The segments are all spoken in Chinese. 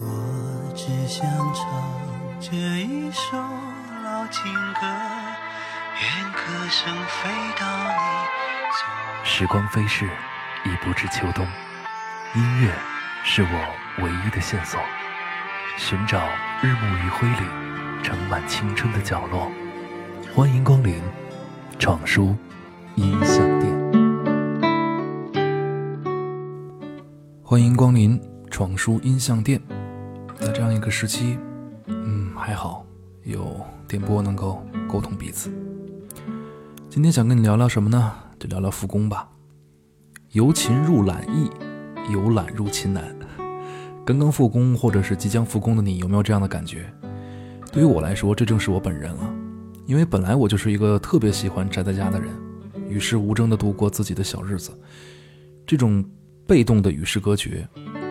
我只想唱这一首老情歌，愿歌声飞到你左时光飞逝，已不知秋冬。音乐是我唯一的线索，寻找日暮余晖里盛满青春的角落。欢迎光临闯书音像店。欢迎光临闯书音像店。在这样一个时期，嗯，还好有电波能够沟通彼此。今天想跟你聊聊什么呢？就聊聊复工吧。由勤入懒易，由懒入勤难。刚刚复工或者是即将复工的你，有没有这样的感觉？对于我来说，这正是我本人了。因为本来我就是一个特别喜欢宅在家的人，与世无争地度过自己的小日子。这种被动的与世隔绝，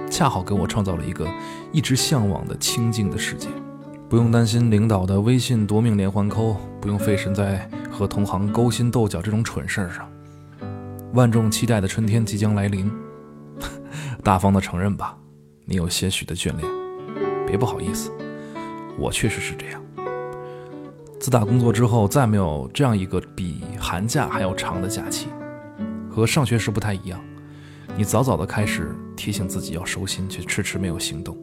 恰好给我创造了一个一直向往的清静的世界。不用担心领导的微信夺命连环扣，不用费神在和同行勾心斗角这种蠢事儿上。万众期待的春天即将来临，大方的承认吧，你有些许的眷恋，别不好意思，我确实是这样。自打工作之后，再没有这样一个比寒假还要长的假期，和上学时不太一样。你早早的开始提醒自己要收心，却迟迟没有行动。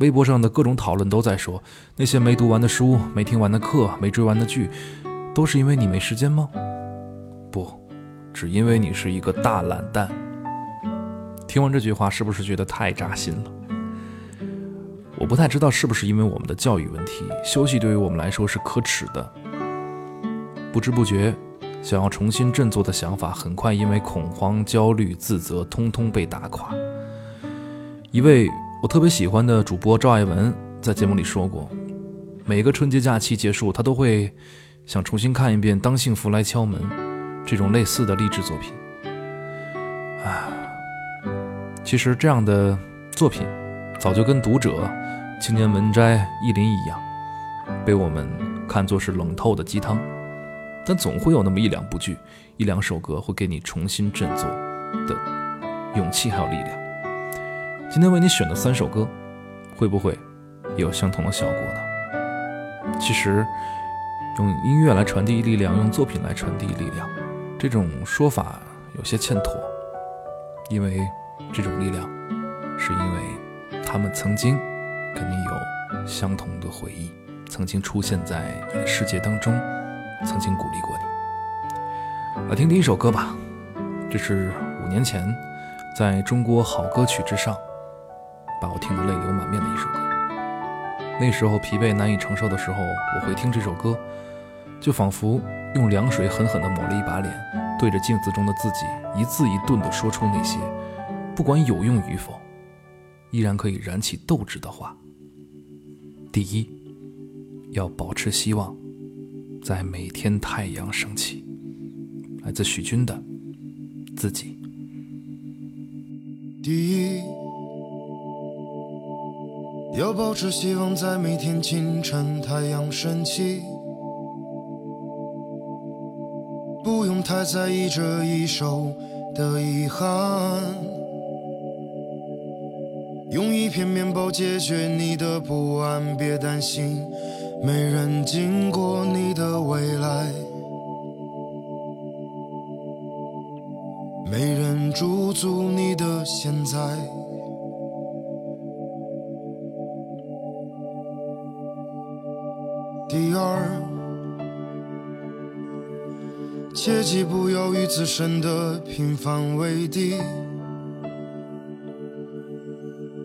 微博上的各种讨论都在说，那些没读完的书、没听完的课、没追完的剧，都是因为你没时间吗？不，只因为你是一个大懒蛋。听完这句话，是不是觉得太扎心了？我不太知道是不是因为我们的教育问题，休息对于我们来说是可耻的。不知不觉，想要重新振作的想法，很快因为恐慌、焦虑、自责，通通被打垮。一位我特别喜欢的主播赵爱文在节目里说过，每个春节假期结束，他都会想重新看一遍《当幸福来敲门》这种类似的励志作品。啊，其实这样的作品早就跟读者。青年文摘、意林一样，被我们看作是冷透的鸡汤，但总会有那么一两部剧、一两首歌会给你重新振作的勇气还有力量。今天为你选的三首歌，会不会也有相同的效果呢？其实，用音乐来传递力量，用作品来传递力量，这种说法有些欠妥，因为这种力量，是因为他们曾经。跟你有相同的回忆，曾经出现在你的世界当中，曾经鼓励过你。来听第一首歌吧，这是五年前在中国好歌曲之上把我听得泪流满面的一首歌。那时候疲惫难以承受的时候，我会听这首歌，就仿佛用凉水狠狠地抹了一把脸，对着镜子中的自己一字一顿地说出那些不管有用与否，依然可以燃起斗志的话。第一，要保持希望，在每天太阳升起。来自许军的自己。第一，要保持希望，在每天清晨太阳升起。不用太在意这一手的遗憾。用一片面包解决你的不安，别担心，没人经过你的未来，没人驻足你的现在。第二，切记不要与自身的平凡为敌。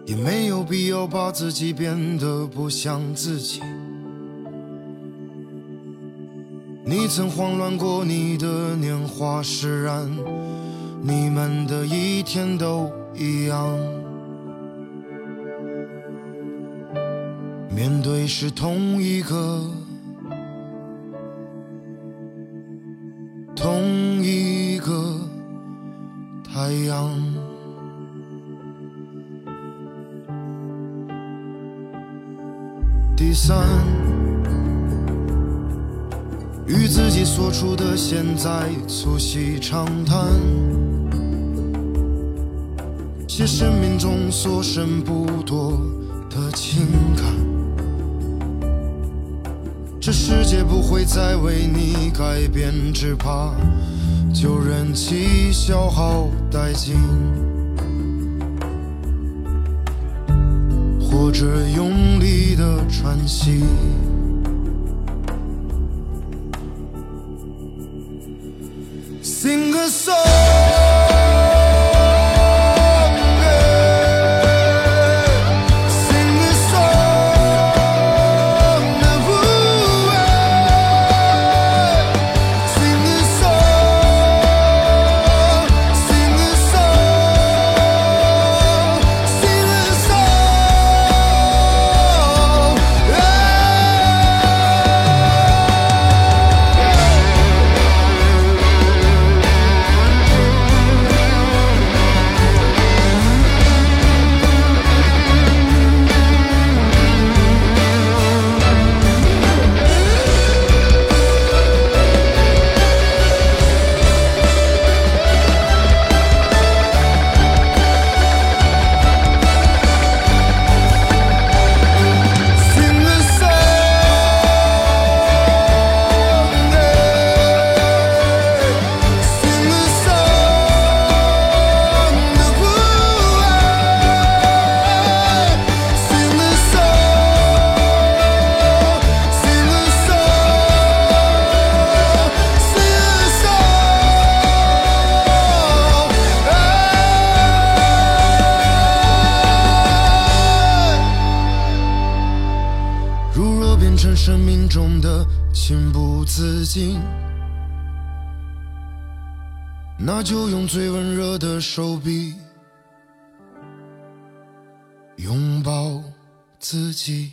也没有必要把自己变得不像自己。你曾慌乱过，你的年华释然，你们的一天都一样。面对是同一个，同一个太阳。第三，与自己所处的现在促膝长谈，写生命中所剩不多的情感。这世界不会再为你改变，只怕就任其消耗殆尽，或者用力的喘息。那就用最温热的手臂拥抱自己。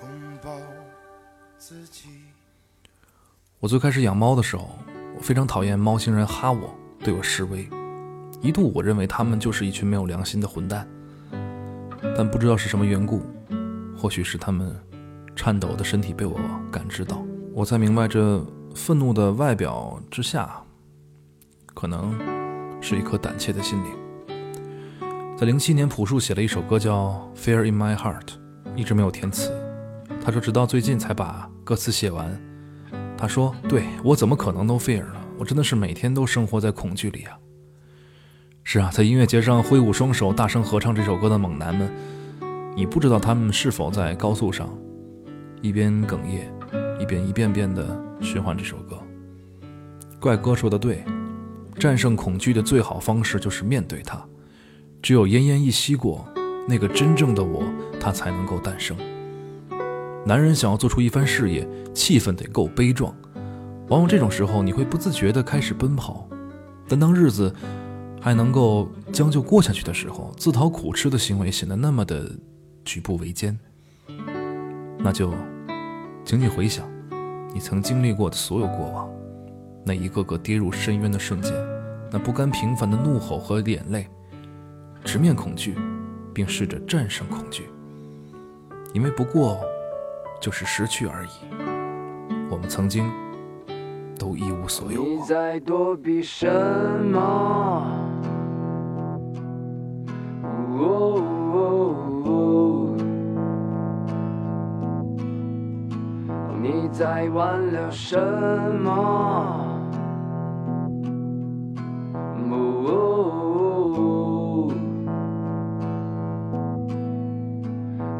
拥抱自己。我最开始养猫的时候，我非常讨厌猫星人哈我，对我示威。一度我认为他们就是一群没有良心的混蛋，但不知道是什么缘故，或许是他们颤抖的身体被我感知到，我才明白这愤怒的外表之下，可能是一颗胆怯的心灵。在零七年，朴树写了一首歌叫《Fear in My Heart》，一直没有填词。他说直到最近才把歌词写完。他说：“对我怎么可能都 fear 呢？我真的是每天都生活在恐惧里啊！”是啊，在音乐节上挥舞双手、大声合唱这首歌的猛男们，你不知道他们是否在高速上一边哽咽，一遍一遍遍地循环这首歌。怪哥说的对，战胜恐惧的最好方式就是面对它。只有奄奄一息过，那个真正的我，他才能够诞生。男人想要做出一番事业，气氛得够悲壮。往往这种时候，你会不自觉地开始奔跑。但当日子还能够将就过下去的时候，自讨苦吃的行为显得那么的举步维艰。那就，请你回想，你曾经历过的所有过往，那一个个跌入深渊的瞬间，那不甘平凡的怒吼和眼泪，直面恐惧，并试着战胜恐惧。因为不过。就是失去而已。我们曾经都一无所有你在躲避什么？你挽留什么？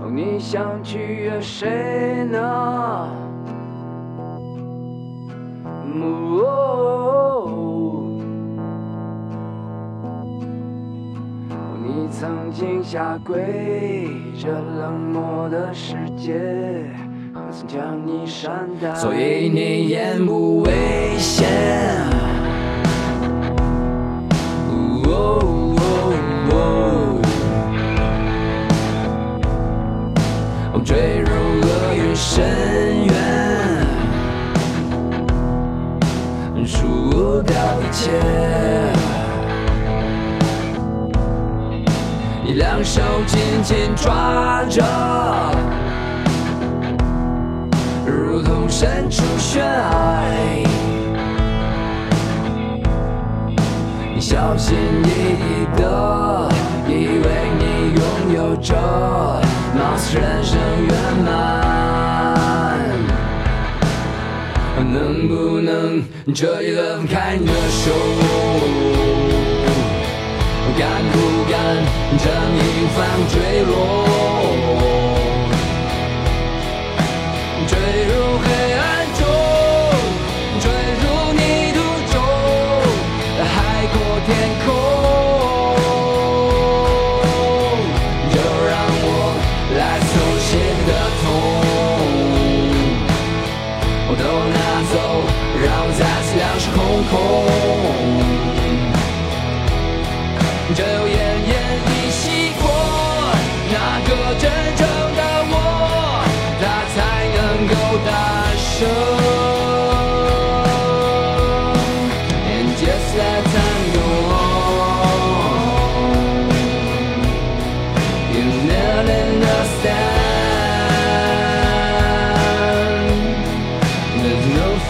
哦你想取悦谁呢？哦，你曾经下跪，这冷漠的世界，所以你言不危险。哦哦哦，坠入厄运深渊。输掉一切，你两手紧紧抓着，小心翼翼的，以为你拥有着，貌似人生圆满。能不能这一轮开你的手？敢不敢这一番坠落？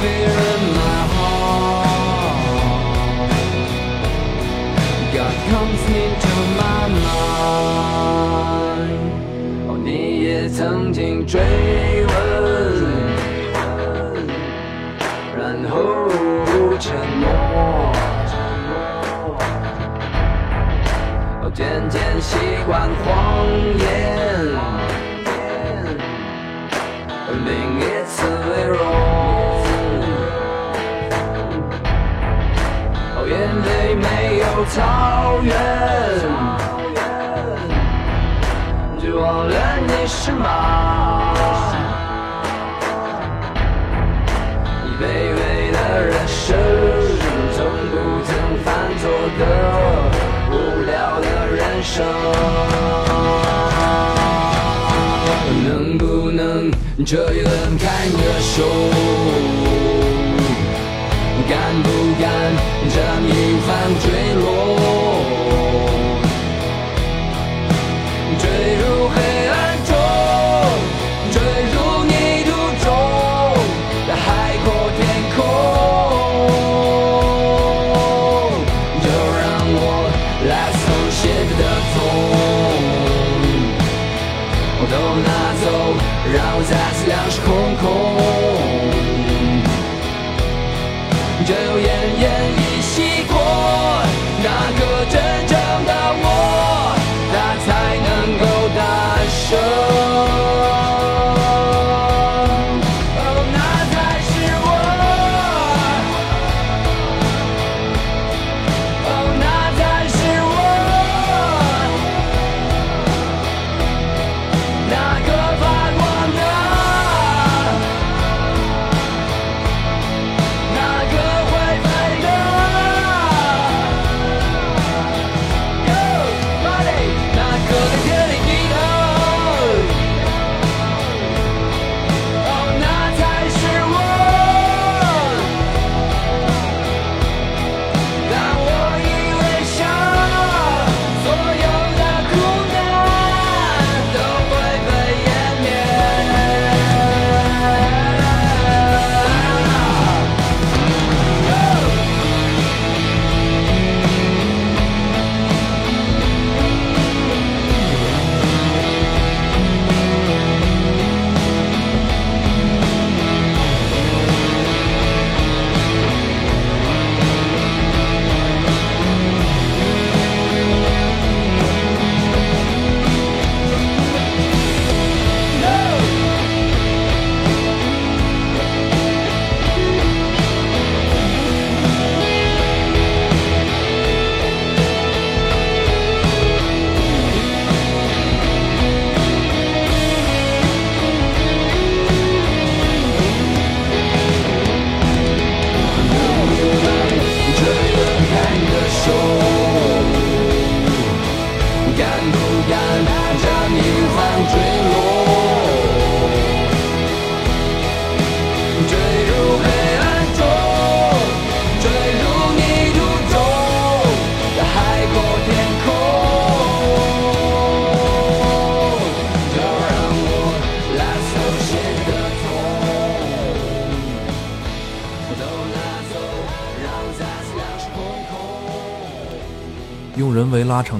fear in my heartgodcomes into my mind 你也曾经追问然后沉默渐渐习惯谎言而另一次温柔草原，就忘了你是马。你卑微的人生，从不曾犯错的无聊的人生，能不能这一轮开你的手？敢不敢这一番坠两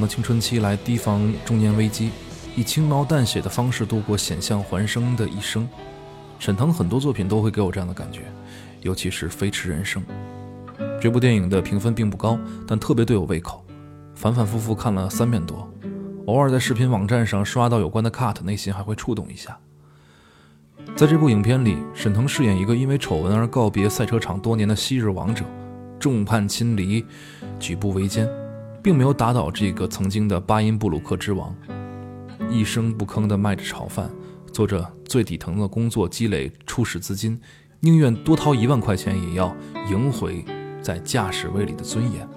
的青春期来提防中年危机，以轻描淡写的方式度过险象环生的一生。沈腾很多作品都会给我这样的感觉，尤其是《飞驰人生》这部电影的评分并不高，但特别对我胃口，反反复复看了三遍多。偶尔在视频网站上刷到有关的 cut，内心还会触动一下。在这部影片里，沈腾饰演一个因为丑闻而告别赛车场多年的昔日王者，众叛亲离，举步维艰，并没有打倒这个曾经的巴音布鲁克之王，一声不吭地卖着炒饭。做着最底层的工作，积累初始资金，宁愿多掏一万块钱，也要赢回在驾驶位里的尊严。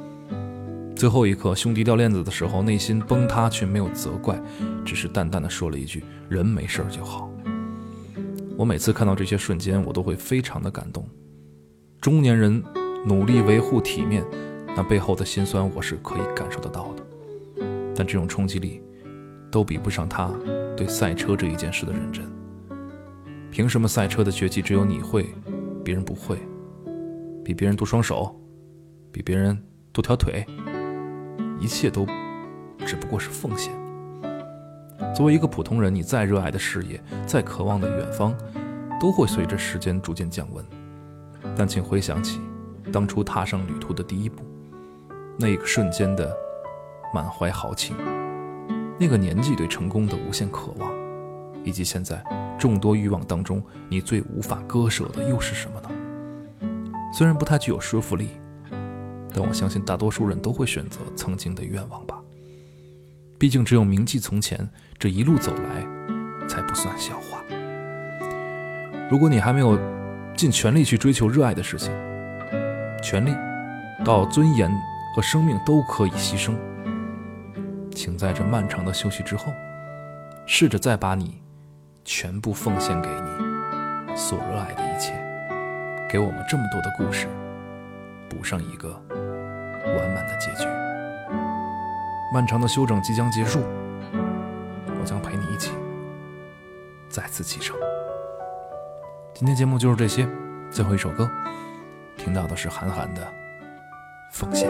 最后一刻，兄弟掉链子的时候，内心崩塌，却没有责怪，只是淡淡的说了一句：“人没事就好。”我每次看到这些瞬间，我都会非常的感动。中年人努力维护体面，那背后的辛酸，我是可以感受得到的。但这种冲击力，都比不上他。对赛车这一件事的认真，凭什么赛车的绝技只有你会，别人不会？比别人多双手，比别人多条腿，一切都只不过是奉献。作为一个普通人，你再热爱的事业，再渴望的远方，都会随着时间逐渐降温。但请回想起当初踏上旅途的第一步，那个瞬间的满怀豪情。那个年纪对成功的无限渴望，以及现在众多欲望当中，你最无法割舍的又是什么呢？虽然不太具有说服力，但我相信大多数人都会选择曾经的愿望吧。毕竟只有铭记从前，这一路走来才不算笑话。如果你还没有尽全力去追求热爱的事情，权力到尊严和生命都可以牺牲。请在这漫长的休息之后，试着再把你全部奉献给你所热爱的一切，给我们这么多的故事补上一个完满的结局。漫长的休整即将结束，我将陪你一起再次启程。今天节目就是这些，最后一首歌听到的是韩寒的《奉献》。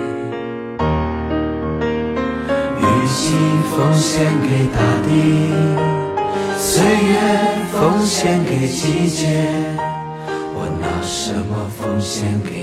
心奉献给大地，岁月奉献给季节，我拿什么奉献给，